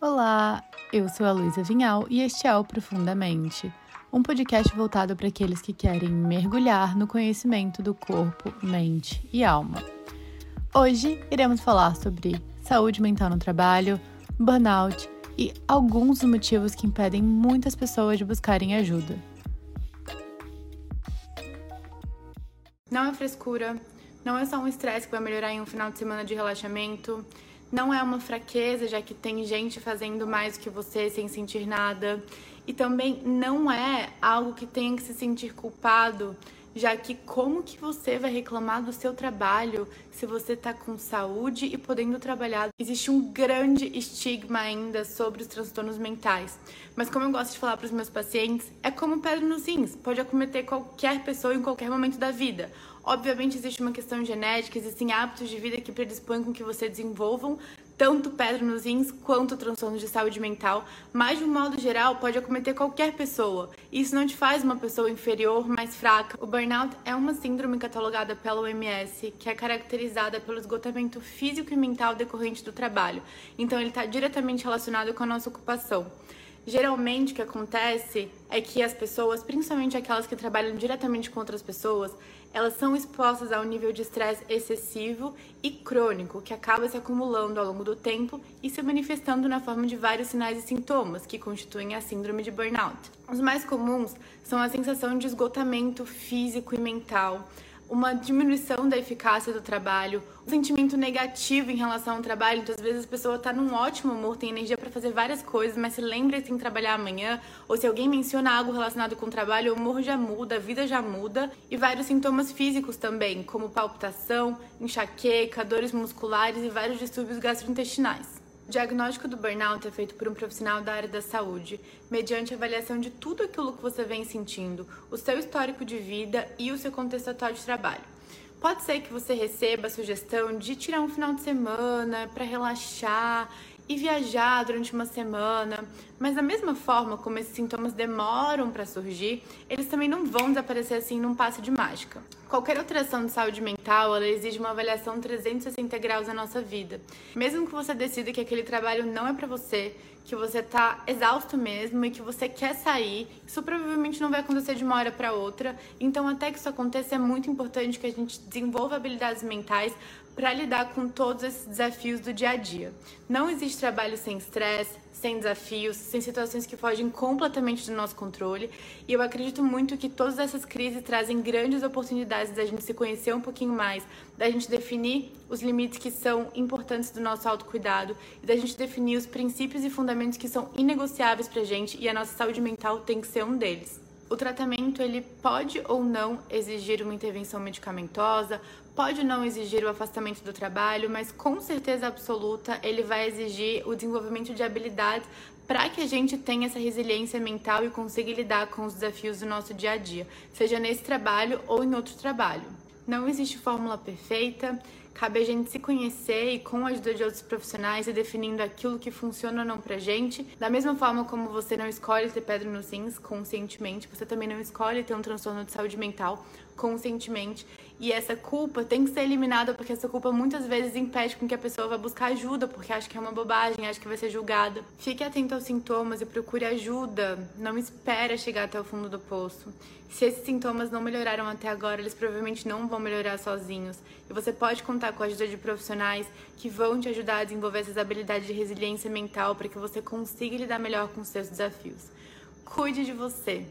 Olá, eu sou a Luísa Vinhal e este é o Profundamente, um podcast voltado para aqueles que querem mergulhar no conhecimento do corpo, mente e alma. Hoje iremos falar sobre saúde mental no trabalho, burnout e alguns motivos que impedem muitas pessoas de buscarem ajuda. Não é frescura, não é só um estresse que vai melhorar em um final de semana de relaxamento, não é uma fraqueza, já que tem gente fazendo mais do que você sem sentir nada. E também não é algo que tenha que se sentir culpado, já que como que você vai reclamar do seu trabalho se você está com saúde e podendo trabalhar? Existe um grande estigma ainda sobre os transtornos mentais. Mas como eu gosto de falar para os meus pacientes, é como pedra nos rins, pode acometer qualquer pessoa em qualquer momento da vida. Obviamente existe uma questão genética, existem hábitos de vida que predispõem com que você desenvolvam tanto pedra nos rins quanto transtornos de saúde mental, mas de um modo geral pode acometer qualquer pessoa. Isso não te faz uma pessoa inferior, mais fraca. O burnout é uma síndrome catalogada pela OMS, que é caracterizada pelo esgotamento físico e mental decorrente do trabalho. Então ele está diretamente relacionado com a nossa ocupação. Geralmente o que acontece é que as pessoas, principalmente aquelas que trabalham diretamente com outras pessoas, elas são expostas a um nível de estresse excessivo e crônico que acaba se acumulando ao longo do tempo e se manifestando na forma de vários sinais e sintomas que constituem a síndrome de burnout. Os mais comuns são a sensação de esgotamento físico e mental, uma diminuição da eficácia do trabalho, um sentimento negativo em relação ao trabalho. Então, às vezes, a pessoa está num ótimo humor, tem energia para fazer várias coisas, mas se lembra que tem que trabalhar amanhã, ou se alguém menciona algo relacionado com o trabalho, o humor já muda, a vida já muda. E vários sintomas físicos também, como palpitação, enxaqueca, dores musculares e vários distúrbios gastrointestinais. O diagnóstico do burnout é feito por um profissional da área da saúde, mediante avaliação de tudo aquilo que você vem sentindo, o seu histórico de vida e o seu contexto atual de trabalho. Pode ser que você receba a sugestão de tirar um final de semana para relaxar e viajar durante uma semana, mas da mesma forma como esses sintomas demoram para surgir, eles também não vão desaparecer assim num passe de mágica. Qualquer alteração de saúde mental, ela exige uma avaliação 360 graus da nossa vida. Mesmo que você decida que aquele trabalho não é para você, que você tá exausto mesmo e que você quer sair, isso provavelmente não vai acontecer de uma hora para outra. Então, até que isso aconteça, é muito importante que a gente desenvolva habilidades mentais para lidar com todos esses desafios do dia a dia. Não existe trabalho sem estresse, sem desafios, sem situações que fogem completamente do nosso controle. E eu acredito muito que todas essas crises trazem grandes oportunidades da gente se conhecer um pouquinho mais, da gente definir os limites que são importantes do nosso autocuidado e da gente definir os princípios e fundamentos que são inegociáveis pra gente e a nossa saúde mental tem que ser um deles. O tratamento ele pode ou não exigir uma intervenção medicamentosa, pode não exigir o afastamento do trabalho, mas com certeza absoluta ele vai exigir o desenvolvimento de habilidades para que a gente tenha essa resiliência mental e consiga lidar com os desafios do nosso dia a dia, seja nesse trabalho ou em outro trabalho. Não existe fórmula perfeita, cabe a gente se conhecer e com a ajuda de outros profissionais e definindo aquilo que funciona ou não pra gente. Da mesma forma como você não escolhe ter pedra nos rins conscientemente, você também não escolhe ter um transtorno de saúde mental conscientemente. E essa culpa tem que ser eliminada porque essa culpa muitas vezes impede com que a pessoa vá buscar ajuda porque acha que é uma bobagem, acha que vai ser julgada. Fique atento aos sintomas e procure ajuda. Não espere chegar até o fundo do poço. Se esses sintomas não melhoraram até agora, eles provavelmente não vão melhorar sozinhos. E você pode contar com a ajuda de profissionais que vão te ajudar a desenvolver essas habilidades de resiliência mental para que você consiga lidar melhor com seus desafios. Cuide de você.